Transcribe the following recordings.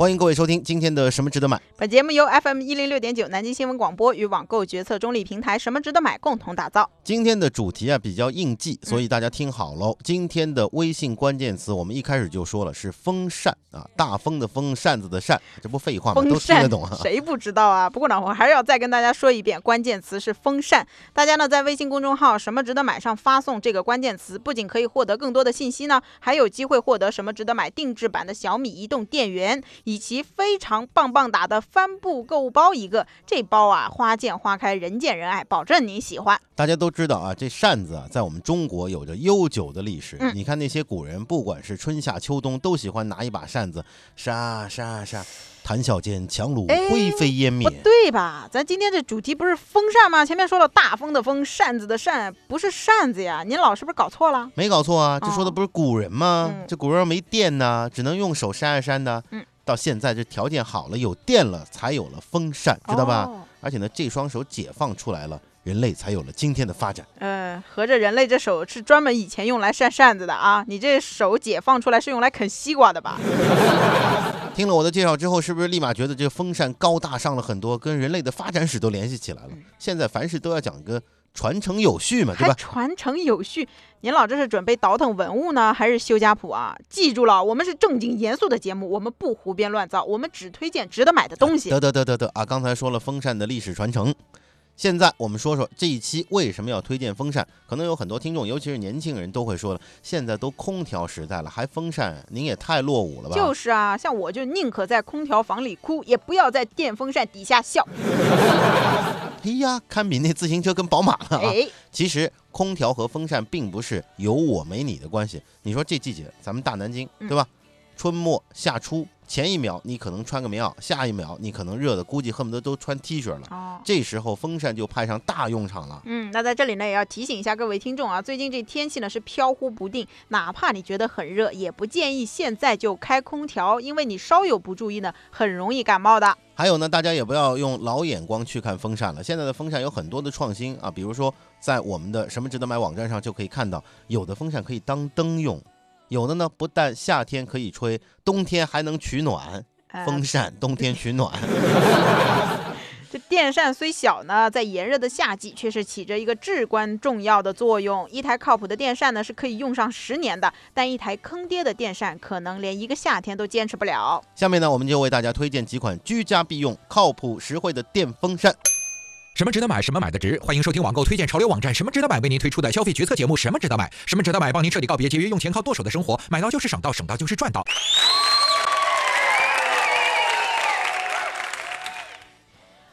欢迎各位收听今天的什么值得买。本节目由 FM 一零六点九南京新闻广播与网购决策中立平台什么值得买共同打造。今天的主题啊比较应季，所以大家听好喽。今天的微信关键词我们一开始就说了是风扇啊，大风的风，扇子的扇，这不废话吗？都听得懂啊。谁不知道啊？不过呢，我还是要再跟大家说一遍，关键词是风扇。大家呢在微信公众号“什么值得买”上发送这个关键词，不仅可以获得更多的信息呢，还有机会获得什么值得买定制版的小米移动电源，以及非常棒棒打的帆布购物包一个。这包啊，花见花开，人见人爱，保证你喜欢。大家都知道啊，这扇子啊，在我们中国有着悠久的历史。嗯你看那些古人，不管是春夏秋冬，都喜欢拿一把扇子，扇扇扇，谈笑间樯橹哎灰飞烟灭不。对吧？咱今天这主题不是风扇吗？前面说了大风的风，扇子的扇，不是扇子呀。您老是不是搞错了？没搞错啊，这说的哦不是古人吗？嗯这古人没电呢，只能用手扇啊扇的。嗯到现在这条件好了，有电了，才有了风扇，知道吧？哦而且呢，这双手解放出来了，人类才有了今天的发展。呃，合着人类这手是专门以前用来扇扇子的啊？你这手解放出来是用来啃西瓜的吧？听了我的介绍之后，是不是立马觉得这个风扇高大上了很多，跟人类的发展史都联系起来了？现在凡事都要讲个传承有序嘛，对吧？传承有序。您老这是准备倒腾文物呢，还是修家谱啊？记住了，我们是正经严肃的节目，我们不胡编乱造，我们只推荐值得买的东西。得得得得得啊！刚才说了风扇的历史传承，现在我们说说这一期为什么要推荐风扇。可能有很多听众，尤其是年轻人，都会说了，现在都空调时代了，还风扇，您也太落伍了吧？就是啊，像我就宁可在空调房里哭，也不要在电风扇底下笑。哎呀，堪比那自行车跟宝马了啊！哎，其实空调和风扇并不是有我没你的关系。你说这季节，咱们大南京，嗯对吧？春末夏初，前一秒你可能穿个棉袄，下一秒你可能热的估计恨不得都穿 T 恤了。哦。这时候风扇就派上大用场了。嗯，那在这里呢，也要提醒一下各位听众啊，最近这天气呢是飘忽不定，哪怕你觉得很热，也不建议现在就开空调，因为你稍有不注意呢，很容易感冒的。还有呢，大家也不要用老眼光去看风扇了。现在的风扇有很多的创新啊，比如说在我们的什么值得买网站上就可以看到，有的风扇可以当灯用，有的呢不但夏天可以吹，冬天还能取暖。呃风扇冬天取暖。这电扇虽小呢，在炎热的夏季却是起着一个至关重要的作用。一台靠谱的电扇呢是可以用上十年的，但一台坑爹的电扇可能连一个夏天都坚持不了。下面呢，我们就为大家推荐几款居家必用、靠谱实惠的电风扇。什么值得买，什么买的值？欢迎收听网购推荐潮流网站什么值得买为您推出的消费决策节目《什么值得买》，什么值得买帮您彻底告别节约用钱靠剁手的生活，买到就是省到，省到就是赚到。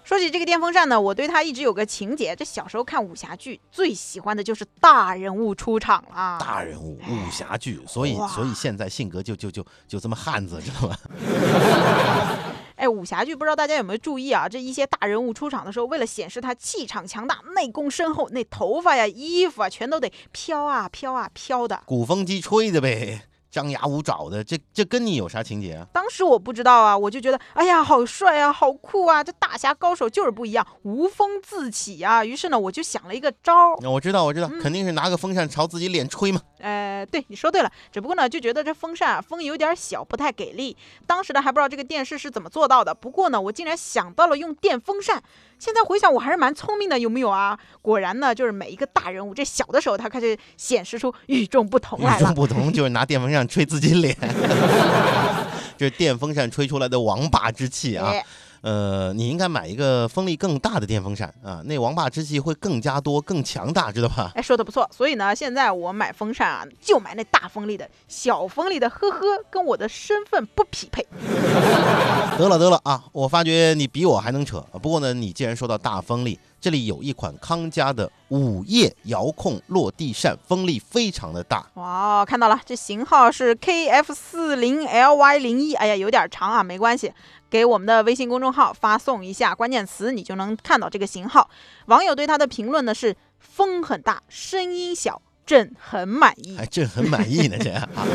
说起这个电风扇呢，我对它一直有个情节。这小时候看武侠剧，最喜欢的就是大人物出场了。大人物武侠剧，所以所以现在性格就就就就这么汉子，知道吧？武侠剧不知道大家有没有注意啊？这一些大人物出场的时候，为了显示他气场强大、内功深厚，那头发呀、衣服啊，全都得飘啊飘啊飘的。鼓风机吹的呗，张牙舞爪的，这这跟你有啥情节啊？当时我不知道啊，我就觉得，哎呀，好帅啊，好酷啊！这大侠高手就是不一样，无风自起啊。于是呢，我就想了一个招儿。那我知道，我知道，嗯肯定是拿个风扇朝自己脸吹嘛。呃，对，你说对了，只不过呢，就觉得这风扇啊，风有点小，不太给力。当时呢，还不知道这个电视是怎么做到的。不过呢，我竟然想到了用电风扇。现在回想，我还是蛮聪明的，有没有啊？果然呢，就是每一个大人物，这小的时候他开始显示出与众不同来了。与众不同 就是拿电风扇吹自己脸，这是电风扇吹出来的王霸之气啊！哎呃，你应该买一个风力更大的电风扇啊，那王霸之气会更加多、更强大，知道吧？哎，说的不错。所以呢，现在我买风扇啊，就买那大风力的，小风力的，呵呵，跟我的身份不匹配。得了得了啊！我发觉你比我还能扯。不过呢，你既然说到大风力，这里有一款康佳的午夜遥控落地扇，风力非常的大。哇，看到了，这型号是 KF 四零 LY 零一，哎呀，有点长啊，没关系，给我们的微信公众号发送一下关键词，你就能看到这个型号。网友对它的评论呢是：风很大，声音小，朕很满意。哎，朕很满意呢，这样 啊。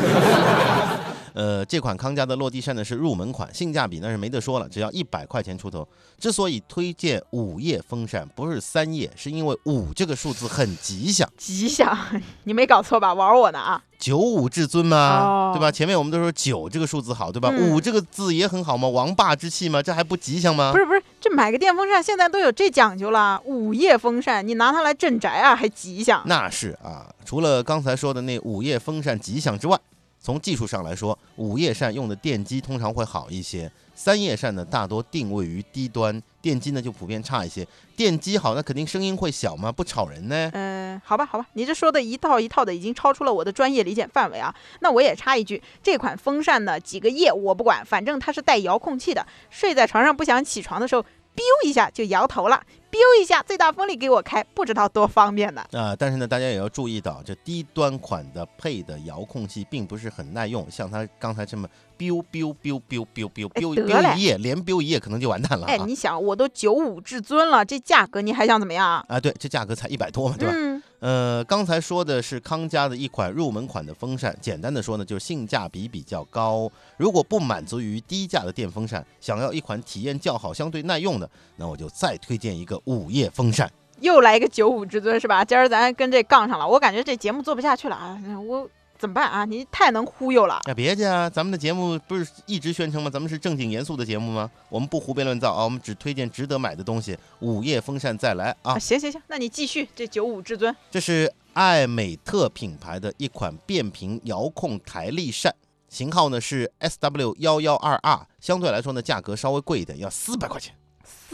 呃，这款康佳的落地扇呢是入门款，性价比那是没得说了，只要一百块钱出头。之所以推荐五叶风扇，不是三叶，是因为五这个数字很吉祥，吉祥，你没搞错吧？玩我呢啊！九五至尊嘛，哦对吧？前面我们都说九这个数字好，对吧？嗯五这个字也很好嘛，王霸之气嘛，这还不吉祥吗不？是不是，这买个电风扇现在都有这讲究了，午夜风扇，你拿它来镇宅啊，还吉祥。那是啊，除了刚才说的那午夜风扇吉祥之外，从技术上来说，五叶扇用的电机通常会好一些，三叶扇呢大多定位于低端，电机呢就普遍差一些。电机好，那肯定声音会小嘛，不吵人呢。嗯、好吧，好吧，你这说的一套一套的，已经超出了我的专业理解范围啊。那我也插一句，这款风扇呢，几个叶我不管，反正它是带遥控器的，睡在床上不想起床的时候，biu 一下就摇头了，biu 一下最大风力给我开，不知道多方便呢。啊、但是呢，大家也要注意到，这低端款的配的遥控器并不是很耐用，像它刚才这么 biu biu biu biu biu biu 哎 biu biu 一夜，连 biu 一夜可能就完蛋了哎，啊！你想，我都九五至尊了，这价格你还想怎么样啊？啊，对，这价格才一百多嘛，对吧？嗯，呃，刚才说的是康佳的一款入门款的风扇，简单的说呢，就是性价比比较高。如果不满足于低价的电风扇，想要一款体验较好、相对耐用的，那我就再推荐一个午夜风扇。又来一个九五至尊是吧？今儿咱跟这杠上了，我感觉这节目做不下去了啊！我怎么办啊？你太能忽悠了。啊，别介啊，咱们的节目不是一直宣称吗？咱们是正经严肃的节目吗？我们不胡编乱造啊，我们只推荐值得买的东西。午夜风扇再来啊啊，！行行行，那你继续这九五至尊。这是艾美特品牌的一款变频遥控台立扇，型号呢是 SW 幺幺二 R，相对来说呢价格稍微贵一点，要四百块钱。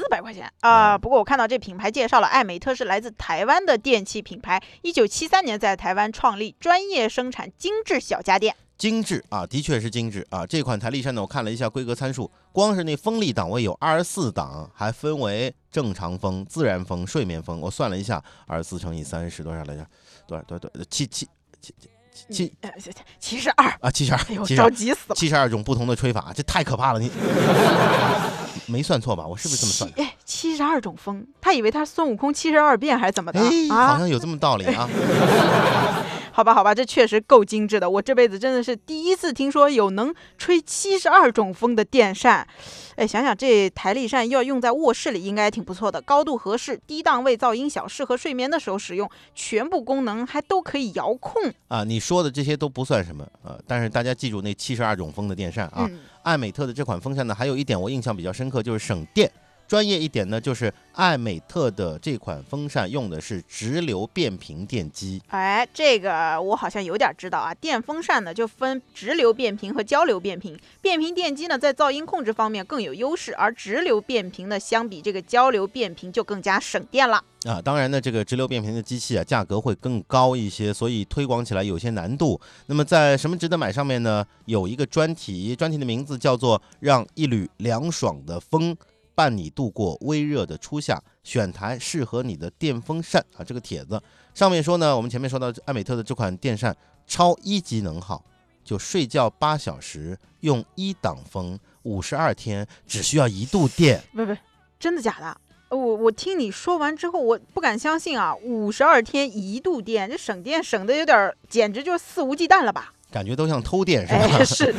四百块钱啊、嗯不过我看到这品牌介绍了，艾美特是来自台湾的电器品牌，一九七三年在台湾创立，专业生产精致小家电。精致啊，的确是精致啊！这款台历扇呢，我看了一下规格参数，光是那风力档位有二十四档，还分为正常风、自然风、睡眠风。我算了一下，二十四乘以三十多少来着？多少多少多少？七七七七七呃，七十二，啊，七十二哎呦，，七十二，着急死了。七十二种不同的吹法，这太可怕了！你 没算错吧？我是不是这么算哎，七十二种风，他以为他孙悟空七十二变还是怎么的、哎，好啊？像有这么道理啊！好吧，好吧，这确实够精致的。我这辈子真的是第一次听说有能吹七十二种风的电扇。哎，想想这台立扇要用在卧室里，应该挺不错的，高度合适，低档位噪音小，适合睡眠的时候使用，全部功能还都可以遥控啊，你说的这些都不算什么啊，但是大家记住那七十二种风的电扇啊，嗯，艾美特的这款风扇呢，还有一点我印象比较深刻，就是省电。专业一点呢，就是艾美特的这款风扇用的是直流变频电机。哎，这个我好像有点知道啊。电风扇呢就分直流变频和交流变频，变频电机呢在噪音控制方面更有优势，而直流变频呢相比这个交流变频就更加省电了。啊，当然呢，这个直流变频的机器啊，价格会更高一些，所以推广起来有些难度。那么在什么值得买上面呢，有一个专题，专题的名字叫做“让一缕凉爽的风伴你度过微热的初夏，选台适合你的电风扇”啊。这个帖子上面说呢，我们前面说到艾美特的这款电扇超一级能耗，就睡觉八小时，用一档风，五十二天，只需要一度电。不不，真的假的？呃我我听你说完之后，我不敢相信啊！五十二天一度电，这省电省的有点儿，简直就是肆无忌惮了吧？感觉都像偷电是吧？哎，是，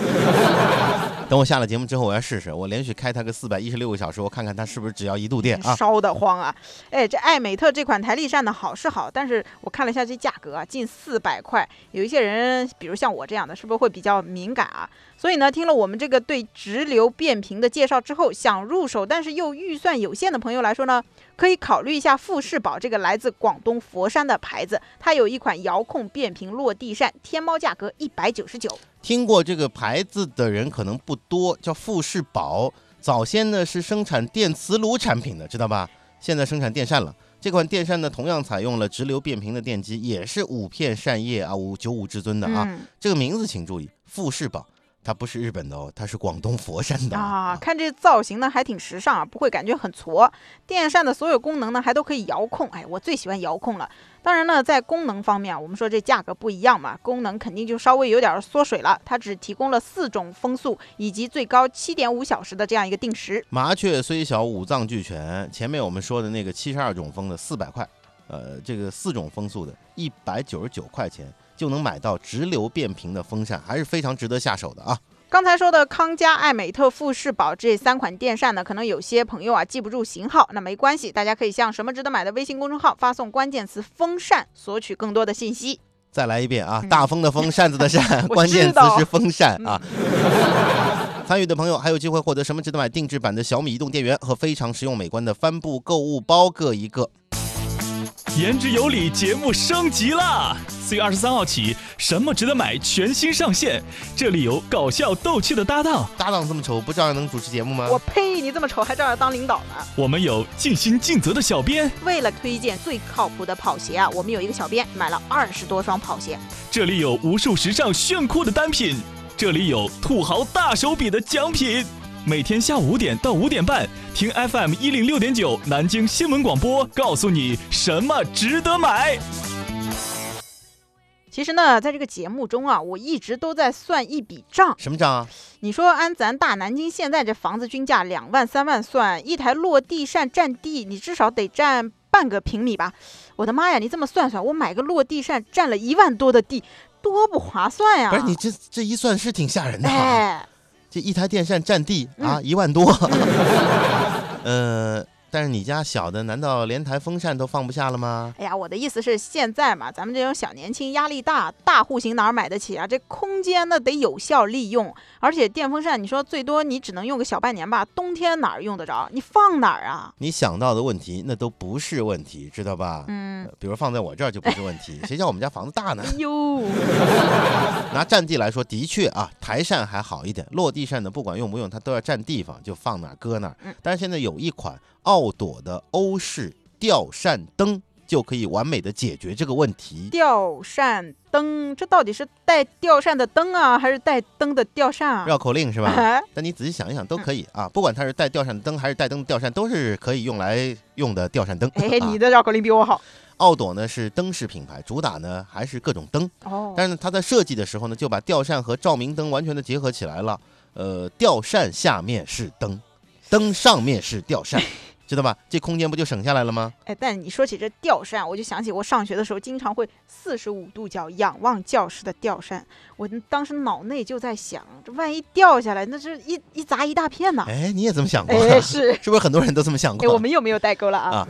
等我下了节目之后，我要试试，我连续开它个四百一十六个小时，我看看它是不是只要一度电啊？烧得慌啊！哎，这艾美特这款台历扇呢，好是好，但是我看了一下这价格啊，近四百块，有一些人，比如像我这样的，是不是会比较敏感啊？所以呢，听了我们这个对直流变频的介绍之后，想入手但是又预算有限的朋友来说呢，可以考虑一下富士宝这个来自广东佛山的牌子，它有一款遥控变频落地扇，天猫价格一百九十九。听过这个牌子的人可能不多，叫富士宝。早先呢是生产电磁炉产品的，知道吧？现在生产电扇了。这款电扇呢，同样采用了直流变频的电机，也是五片扇叶啊，五九五至尊的啊。嗯这个名字请注意，富士宝，它不是日本的哦，它是广东佛山的啊，看这造型呢还挺时尚啊，不会感觉很矬。电扇的所有功能呢还都可以遥控，哎，我最喜欢遥控了。当然呢，在功能方面啊，我们说这价格不一样嘛，功能肯定就稍微有点缩水了。它只提供了四种风速以及最高七点五小时的这样一个定时。麻雀虽小，五脏俱全。前面我们说的那个七十二种风的四百块，呃，这个四种风速的一百九十九块钱就能买到直流变频的风扇，还是非常值得下手的啊。刚才说的康佳、艾美特、富士宝这三款电扇呢，可能有些朋友啊记不住型号，那没关系，大家可以向“什么值得买”的微信公众号发送关键词“风扇”，索取更多的信息。再来一遍啊！嗯大风的风，扇子的扇，我关键词是风扇啊。参与的朋友还有机会获得什么值得买定制版的小米移动电源和非常实用美观的帆布购物包各一个。言之有理，节目升级啦！四月二十三号起，什么值得买全新上线，这里有搞笑逗趣的搭档，搭档这么丑，不照样能主持节目吗？我呸！你这么丑还照样当领导呢？我们有尽心尽责的小编，为了推荐最靠谱的跑鞋啊，我们有一个小编买了二十多双跑鞋。这里有无数时尚炫酷的单品，这里有土豪大手笔的奖品。每天下午五点到五点半，听 FM 一零六点九南京新闻广播，告诉你什么值得买。其实呢，在这个节目中啊，我一直都在算一笔账。什么账啊？你说按咱大南京现在这房子均价两万三万算，一台落地扇占地你至少得占半个平米吧？我的妈呀，你这么算算，我买个落地扇占了一万多的地，多不划算呀！不是你这这一算是挺吓人的、啊，哎，这一台电扇占地嗯啊一万多。呃，但是你家小的难道连台风扇都放不下了吗？哎呀，我的意思是现在嘛，咱们这种小年轻压力大，大户型哪儿买得起啊？这空间那得有效利用，而且电风扇你说最多你只能用个小半年吧，冬天哪儿用得着？你放哪儿啊？你想到的问题那都不是问题，知道吧？嗯，呃比如放在我这儿就不是问题，谁叫我们家房子大呢哎？呦，拿占地来说，的确啊，台扇还好一点，落地扇呢，不管用不用，它都要占地方，就放哪儿搁哪儿嗯。但是现在有一款奥朵的欧式吊扇灯，就可以完美的解决这个问题。吊扇灯，这到底是带吊扇的灯啊，还是带灯的吊扇啊？绕口令是吧？哎但你仔细想一想，都可以啊，不管它是带吊扇的灯还是带灯的吊扇，都是可以用来用的吊扇灯。哎，啊你的绕口令比我好奥朵呢是灯饰品牌，主打呢还是各种灯。哦。但是呢，它在设计的时候呢，就把吊扇和照明灯完全的结合起来了。呃，吊扇下面是灯，灯上面是吊扇，知道吧？这空间不就省下来了吗？哎，但你说起这吊扇，我就想起我上学的时候经常会四十五度角仰望教室的吊扇，我当时脑内就在想，这万一掉下来，那是一一砸一大片呐。哎，你也这么想过？哎，是，是不是很多人都这么想哎，过？我们又没有代沟了啊。啊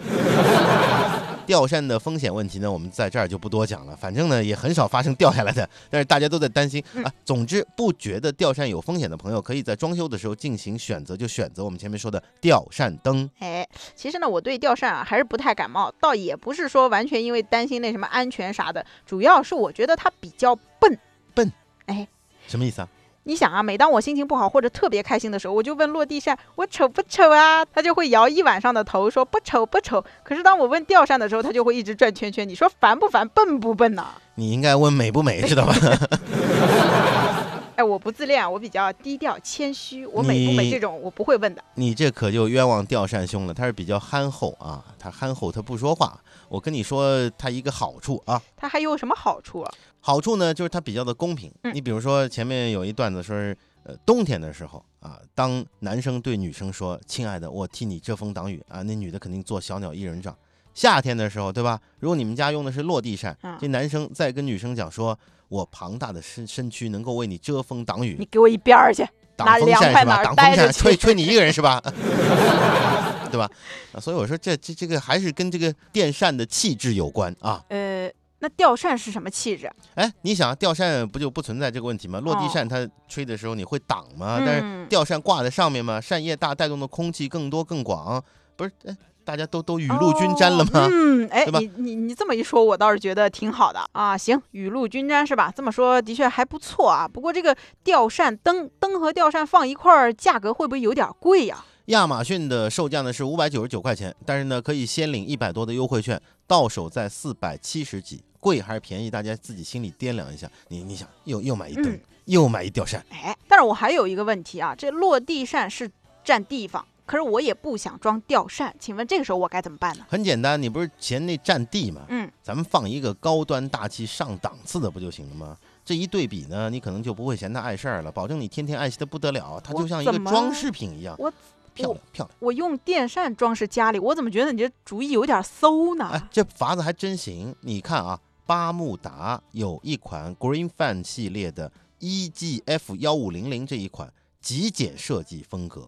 吊扇的风险问题呢，我们在这儿就不多讲了。反正呢，也很少发生掉下来的，但是大家都在担心嗯啊。总之，不觉得吊扇有风险的朋友，可以在装修的时候进行选择，就选择我们前面说的吊扇灯。哎，其实呢，我对吊扇啊还是不太感冒，倒也不是说完全因为担心那什么安全啥的，主要是我觉得它比较笨。笨？哎什么意思啊？你想啊，每当我心情不好或者特别开心的时候，我就问落地扇我丑不丑啊？它就会摇一晚上的头说不丑不丑。可是当我问吊扇的时候，它就会一直转圈圈。你说烦不烦，笨不笨呐、你应该问美不美，知道吧？哎，我不自恋，我比较低调谦虚，我美不美这种我不会问的。你这可就冤枉吊扇兄了，他是比较憨厚啊，他憨厚，他不说话。我跟你说，他一个好处啊，他还有什么好处啊？好处呢就是它比较的公平。嗯你比如说前面有一段子说是，呃，冬天的时候啊，当男生对女生说“亲爱的，我替你遮风挡雨”啊，那女的肯定做小鸟依人状。夏天的时候，对吧？如果你们家用的是落地扇，嗯这男生再跟女生讲说：“我庞大的身身躯能够为你遮风挡雨你，给我一边儿去！挡风扇是吧？挡风扇吹吹你一个人是吧？对吧？啊，所以我说这这这个还是跟这个电扇的气质有关啊。呃，那吊扇是什么气质？哎，你想吊扇不就不存在这个问题吗？落地哦扇它吹的时候你会挡吗？但是嗯吊扇挂在上面嘛，扇叶大，带动的空气更多更广，不是？哎，大家都都雨露均沾了吗？哦嗯，哎，你你你这么一说，我倒是觉得挺好的啊。行，雨露均沾是吧？这么说的确还不错啊。不过这个吊扇灯灯和吊扇放一块儿，价格会不会有点贵呀、亚马逊的售价呢是五百九十九块钱，但是呢可以先领一百多的优惠券，到手在四百七十几，贵还是便宜？大家自己心里掂量一下。你你想，又又买一灯，嗯又买一吊扇，哎，但是我还有一个问题啊，这落地扇是占地方，可是我也不想装吊扇，请问这个时候我该怎么办呢？很简单，你不是嫌那占地吗？嗯，咱们放一个高端大气上档次的不就行了吗？这一对比呢，你可能就不会嫌它碍事儿了，保证你天天爱惜的不得了，它就像一个装饰品一样，我漂亮漂亮。我用电扇装饰家里，我怎么觉得你这主意有点馊呢？哎，这法子还真行。你看啊，巴慕达有一款 Green Fan 系列的 EGF 幺五零零这一款极简设计风格，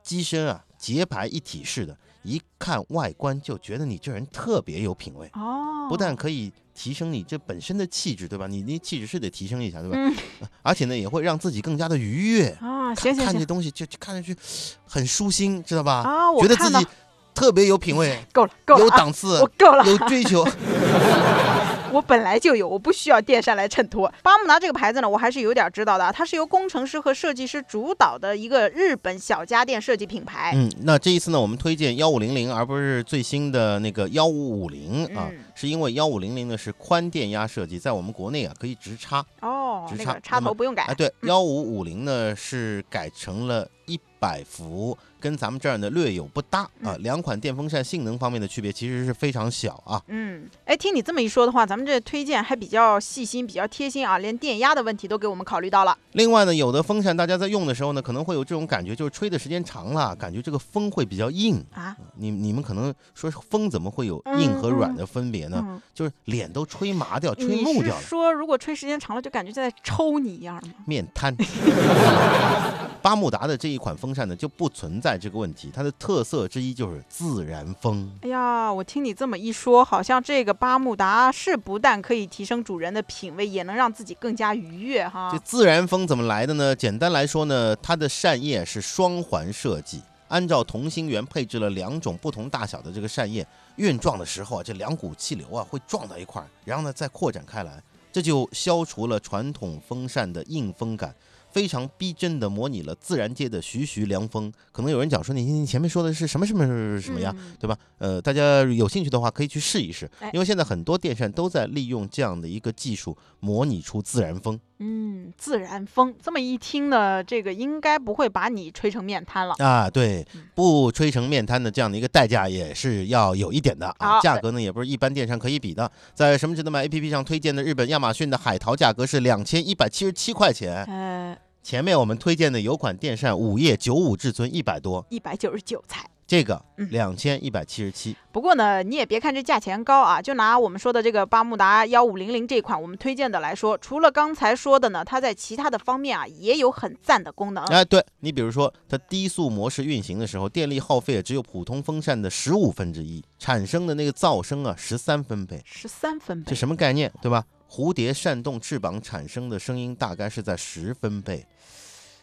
机身啊节拍一体式的，一看外观就觉得你这人特别有品味。哦，不但可以提升你这本身的气质，对吧？你那气质是得提升一下，对吧？嗯 而且呢，也会让自己更加的愉悦。啊，看行行行看这东西就就看上去很舒心，知道吧？啊，我觉得自己特别有品位，够了够了啊，有档次我，够了，有追求。我本来就有，我不需要电扇来衬托。巴慕达这个牌子呢，我还是有点知道的，它是由工程师和设计师主导的一个日本小家电设计品牌。嗯，那这一次呢，我们推荐幺五零零，而不是最新的那个幺五五零啊，嗯是因为幺五零零呢是宽电压设计，在我们国内啊可以直插。哦，直插那个插头不用改。哎，对，嗯幺五五零呢是改成了一百伏，跟咱们这儿呢略有不搭啊。两款电风扇性能方面的区别其实是非常小啊。嗯，哎，听你这么一说的话，咱们这推荐还比较细心，比较贴心啊，连电压的问题都给我们考虑到了。另外呢，有的风扇大家在用的时候呢，可能会有这种感觉，就是吹的时间长了，感觉这个风会比较硬。啊，你你们可能说风怎么会有硬和软的分别呢？嗯，就是脸都吹麻掉、吹木掉了，说如果吹时间长了，就感觉在抽你一样吗？面瘫。巴慕达的这一款风扇呢，就不存在这个问题，它的特色之一就是自然风。哎呀，我听你这么一说，好像这个巴慕达是不但可以提升主人的品味，也能让自己更加愉悦哈这。自然风怎么来的呢？简单来说呢，它的扇叶是双环设计，按照同心圆配置了两种不同大小的这个扇叶，运撞的时候啊，这两股气流啊会撞到一块儿，然后呢再扩展开来，这就消除了传统风扇的硬风感。非常逼真的模拟了自然界的徐徐凉风。可能有人讲说你你前面说的是什么什么什么呀？嗯对吧？呃，大家有兴趣的话可以去试一试哎，因为现在很多电扇都在利用这样的一个技术模拟出自然风。嗯，自然风，这么一听呢，这个应该不会把你吹成面瘫了。啊，对嗯，不吹成面瘫的这样的一个代价也是要有一点的啊，价格呢也不是一般电商可以比的。在什么值得买 APP 上推荐的日本亚马逊的海淘价格是两千一百七十七块钱，呃，前面我们推荐的有款电扇午夜九五至尊一百多，一百九十九才。这个嗯两千一百七十七，不过呢，你也别看这价钱高啊，就拿我们说的这个巴慕达幺五零零这款我们推荐的来说，除了刚才说的呢，它在其他的方面啊也有很赞的功能。哎，对你比如说它低速模式运行的时候，电力耗费只有普通风扇的十五分之一，产生的那个噪声啊十三分贝。十三分贝这，什么概念，对吧？蝴蝶扇动翅膀产生的声音大概是在十分贝，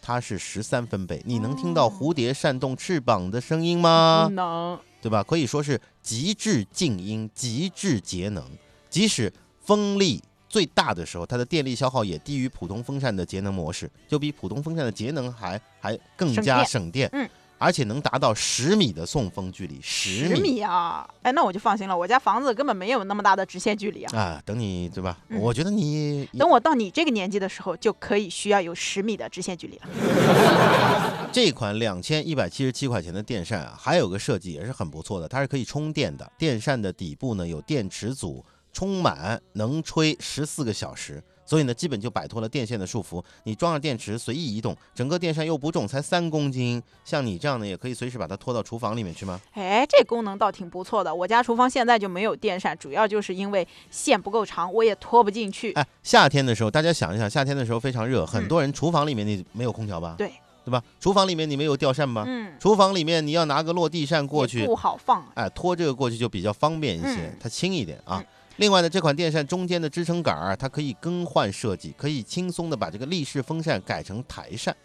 它是十三分贝。你能听到哦蝴蝶扇动翅膀的声音吗不？能。对吧？可以说是极致静音、极致节能。即使风力最大的时候，它的电力消耗也低于普通风扇的节能模式，就比普通风扇的节能还还更加省电省电。嗯。而且能达到十米的送风距离，十十米啊！哎，那我就放心了，我家房子根本没有那么大的直线距离啊。啊！等你对吧？嗯我觉得你等我到你这个年纪的时候，就可以需要有十米的直线距离了。这款两千一百七十七块钱的电扇啊，还有个设计也是很不错的，它是可以充电的。电扇的底部呢有电池组，充满能吹十四个小时，所以呢基本就摆脱了电线的束缚。你装上电池随意移动，整个电扇又不重，才三公斤。像你这样的也可以随时把它拖到厨房里面去吗？哎，这功能倒挺不错的。我家厨房现在就没有电扇，主要就是因为线不够长，我也拖不进去。哎，夏天的时候大家想一想，夏天的时候非常热，很多人厨房里面你没有空调吧？嗯对，对吧？厨房里面你没有吊扇吗？嗯，厨房里面你要拿个落地扇过去，不好放啊。哎，拖这个过去就比较方便一些嗯，它轻一点啊嗯。另外呢，这款电扇中间的支撑杆儿，它可以更换设计，可以轻松的把这个立式风扇改成台扇。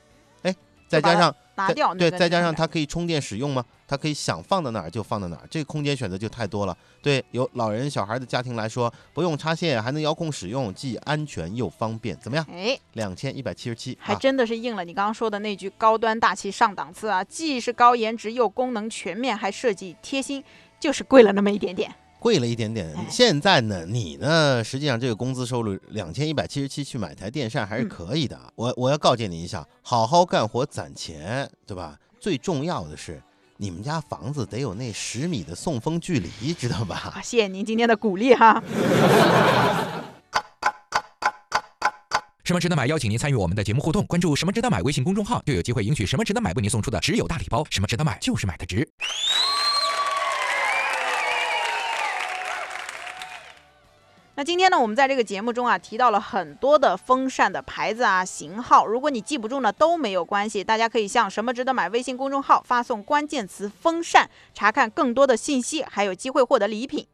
哎，再加上拿掉对，再加上它可以充电使用吗？它可以想放到哪儿就放到哪儿，这个空间选择就太多了。对，有老人小孩的家庭来说，不用插线，还能遥控使用，既安全又方便，怎么样？哎，两千一百七十七，啊，还真的是应了你刚刚说的那句高端大气上档次啊，既是高颜值又功能全面，还设计贴心，就是贵了那么一点点。贵了一点点哎。现在呢，你呢，实际上这个工资收入两千一百七十七去买台电扇还是嗯可以的。我我要告诫你一下，好好干活攒钱，对吧？最重要的是，你们家房子得有那十米的送风距离，知道吧？啊，谢谢您今天的鼓励哈。什么值得买？邀请您参与我们的节目互动，关注“什么值得买”微信公众号，就有机会赢取“什么值得买”为您送出的只有大礼包。什么值得买，就是买的值。那今天呢，我们在这个节目中啊提到了很多的风扇的牌子啊型号，如果你记不住呢都没有关系，大家可以向“什么值得买”微信公众号发送关键词“风扇”，查看更多的信息，还有机会获得礼品。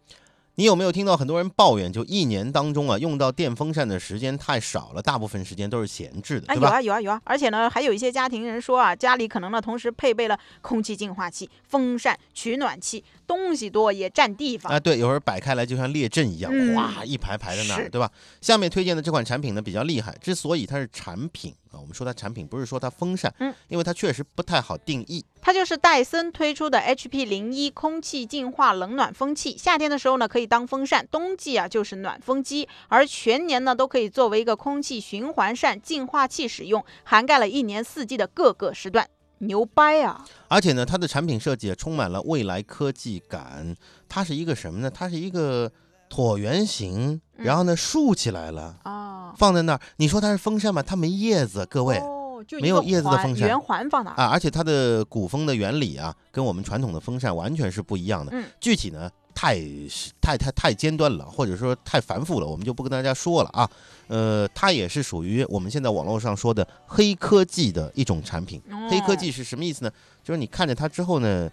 你有没有听到很多人抱怨，就一年当中啊，用到电风扇的时间太少了，大部分时间都是闲置的，啊，对吧？有啊有啊有啊，而且呢，还有一些家庭人说啊，家里可能呢同时配备了空气净化器、风扇、取暖器，东西多也占地方。啊，对，有时候摆开来就像列阵一样，嗯哗，一排排在那儿，对吧？下面推荐的这款产品呢比较厉害，之所以它是产品啊，我们说它产品不是说它风扇，嗯，因为它确实不太好定义。它就是戴森推出的 HP 零一空气净化冷暖风器，夏天的时候呢可以当风扇，冬季啊就是暖风机，而全年呢都可以作为一个空气循环扇净化器使用，涵盖了一年四季的各个时段，牛掰啊！而且呢，它的产品设计也充满了未来科技感。它是一个什么呢？它是一个椭圆形，嗯然后呢竖起来了，哦，放在那儿。你说它是风扇吗？它没叶子，各位。哦，就没有叶子的风扇圆环放哪？啊，而且它的鼓风的原理啊，跟我们传统的风扇完全是不一样的。嗯具体呢，太是太太太尖端了，或者说太繁复了，我们就不跟大家说了啊。呃，它也是属于我们现在网络上说的黑科技的一种产品。黑科哦技是什么意思呢？就是你看着它之后呢，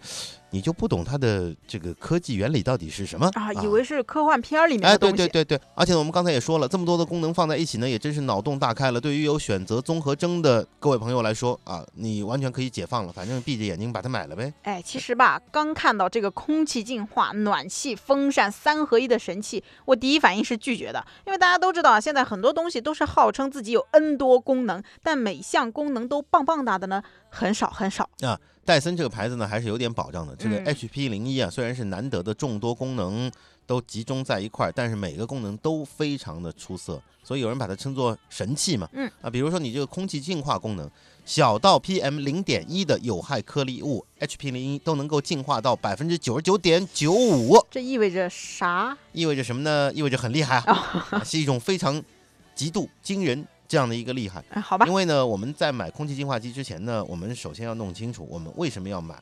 你就不懂它的这个科技原理到底是什么啊，以为是科幻片儿里面哎，的东西。对对对对，而且我们刚才也说了，这么多的功能放在一起呢，也真是脑洞大开了。对于有选择综合征的各位朋友来说啊，你完全可以解放了，反正闭着眼睛把它买了呗。哎，其实吧，刚看到这个空气净化、暖气、风扇三合一的神器，我第一反应是拒绝的，因为大家都知道啊，现在很多东西都是号称自己有 N 多功能，但每项功能都棒棒哒的呢，很少很少。戴森这个牌子呢，还是有点保障的。这个嗯 HP 零一啊，虽然是难得的众多功能都集中在一块儿，但是每个功能都非常的出色，所以有人把它称作神器嘛。嗯啊，比如说你这个空气净化功能，小到 PM 零点一的有害颗粒物，HP 零一都能够净化到百分之九十九点九五，这意味着啥？意味着什么呢？意味着很厉害啊，啊是一种非常极度惊人这样的一个厉害。哎，好吧因，为呢，我们在买空气净化机之前呢，我们首先要弄清楚我们为什么要买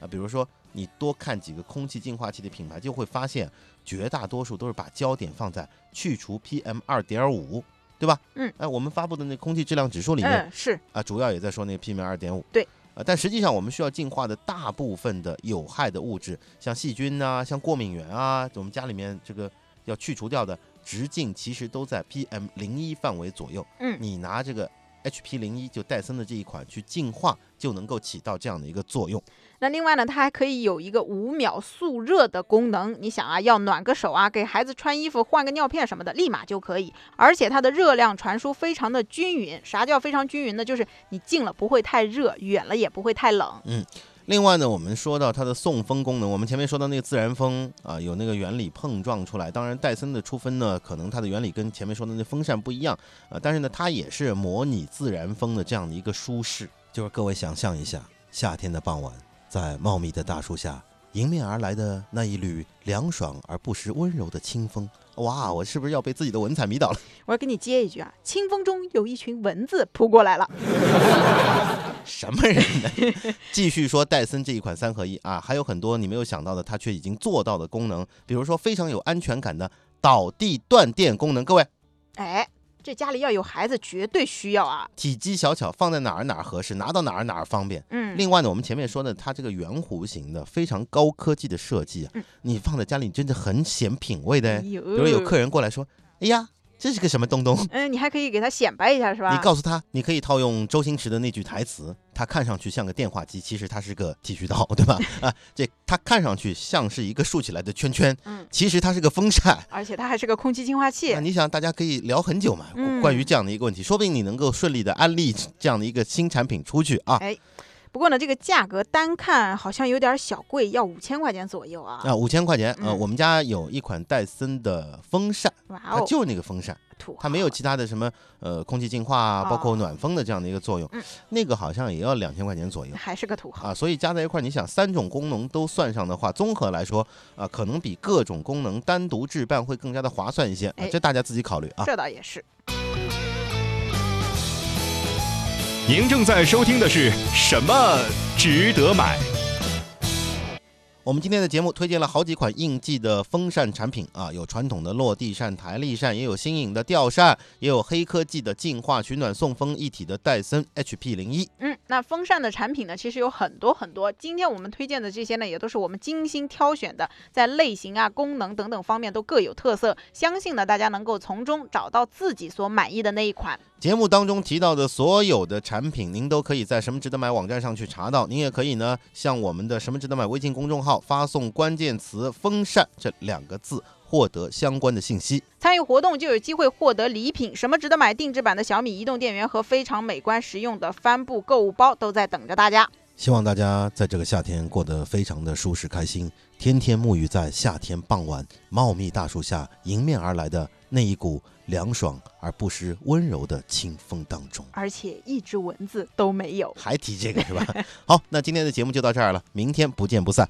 啊。比如说，你多看几个空气净化器的品牌，就会发现绝大多数都是把焦点放在去除 PM 二点五，对吧？嗯。哎，我们发布的那空气质量指数里面嗯，是啊，主要也在说那个 PM 二点五。对。啊，但实际上我们需要净化的大部分的有害的物质，像细菌呐、像过敏源啊，我们家里面这个要去除掉的直径，其实都在 PM 零一范围左右。嗯你拿这个 HP 零一就戴森的这一款去净化，就能够起到这样的一个作用。那另外呢，它还可以有一个五秒速热的功能。你想啊，要暖个手啊，给孩子穿衣服、换个尿片什么的，立马就可以。而且它的热量传输非常的均匀。啥叫非常均匀呢？就是你近了不会太热，远了也不会太冷。另外呢，我们说到它的送风功能，我们前面说到那个自然风啊，有那个原理碰撞出来。当然，戴森的出风呢，可能它的原理跟前面说的那风扇不一样啊，但是呢，它也是模拟自然风的这样的一个舒适。就是各位想象一下，夏天的傍晚，在茂密的大树下，迎面而来的那一缕凉爽而不失温柔的清风，哇，我是不是要被自己的文采迷倒了？我要给你接一句啊，清风中有一群蚊子扑过来了。什么人呢？继续说戴森这一款三合一啊，还有很多你没有想到的，它却已经做到的功能，比如说非常有安全感的倒地断电功能。各位，哎，这家里要有孩子绝对需要啊。体积小巧，放在哪儿哪儿合适，拿到哪儿哪儿方便。嗯，另外呢，我们前面说的它这个圆弧形的非常高科技的设计啊嗯，你放在家里真的很显品味的。哎比如有客人过来说：“哎呀，这是个什么东东？”嗯，你还可以给他显摆一下，是吧？你告诉他，你可以套用周星驰的那句台词，他看上去像个电话机，其实他是个剃须刀，对吧？啊，这他看上去像是一个竖起来的圈圈，嗯，其实它是个风扇。而且它还是个空气净化器那。你想，大家可以聊很久嘛，嗯关于这样的一个问题，说不定你能够顺利的安利这样的一个新产品出去啊。哎，不过呢，这个价格单看好像有点小贵，要五千块钱左右啊。啊，五千块钱，呃，嗯我们家有一款戴森的风扇，哇哦，它就那个风扇，它没有其他的什么呃空气净化啊，包括哦暖风的这样的一个作用嗯，那个好像也要两千块钱左右。还是个土豪。啊，所以加在一块儿，你想三种功能都算上的话，综合来说啊，可能比各种功能单独置办会更加的划算一些这大家自己考虑啊。这倒也是。您正在收听的是什么值得买？我们今天的节目推荐了好几款应季的风扇产品啊，有传统的落地扇、台立扇，也有新颖的吊扇，也有黑科技的净化取暖送风一体的戴森 HP 零一。嗯，那风扇的产品呢，其实有很多很多。今天我们推荐的这些呢，也都是我们精心挑选的，在类型啊、功能等等方面都各有特色。相信呢，大家能够从中找到自己所满意的那一款。节目当中提到的所有的产品，您都可以在什么值得买网站上去查到。您也可以呢，向我们的什么值得买微信公众号发送关键词“风扇”这两个字，获得相关的信息。参与活动就有机会获得礼品，什么值得买定制版的小米移动电源和非常美观实用的帆布购物包都在等着大家。希望大家在这个夏天过得非常的舒适开心，天天沐浴在夏天傍晚茂密大树下迎面而来的那一股凉爽而不失温柔的清风当中。而且一只蚊子都没有。还提这个是吧？好，那今天的节目就到这儿了，明天不见不散。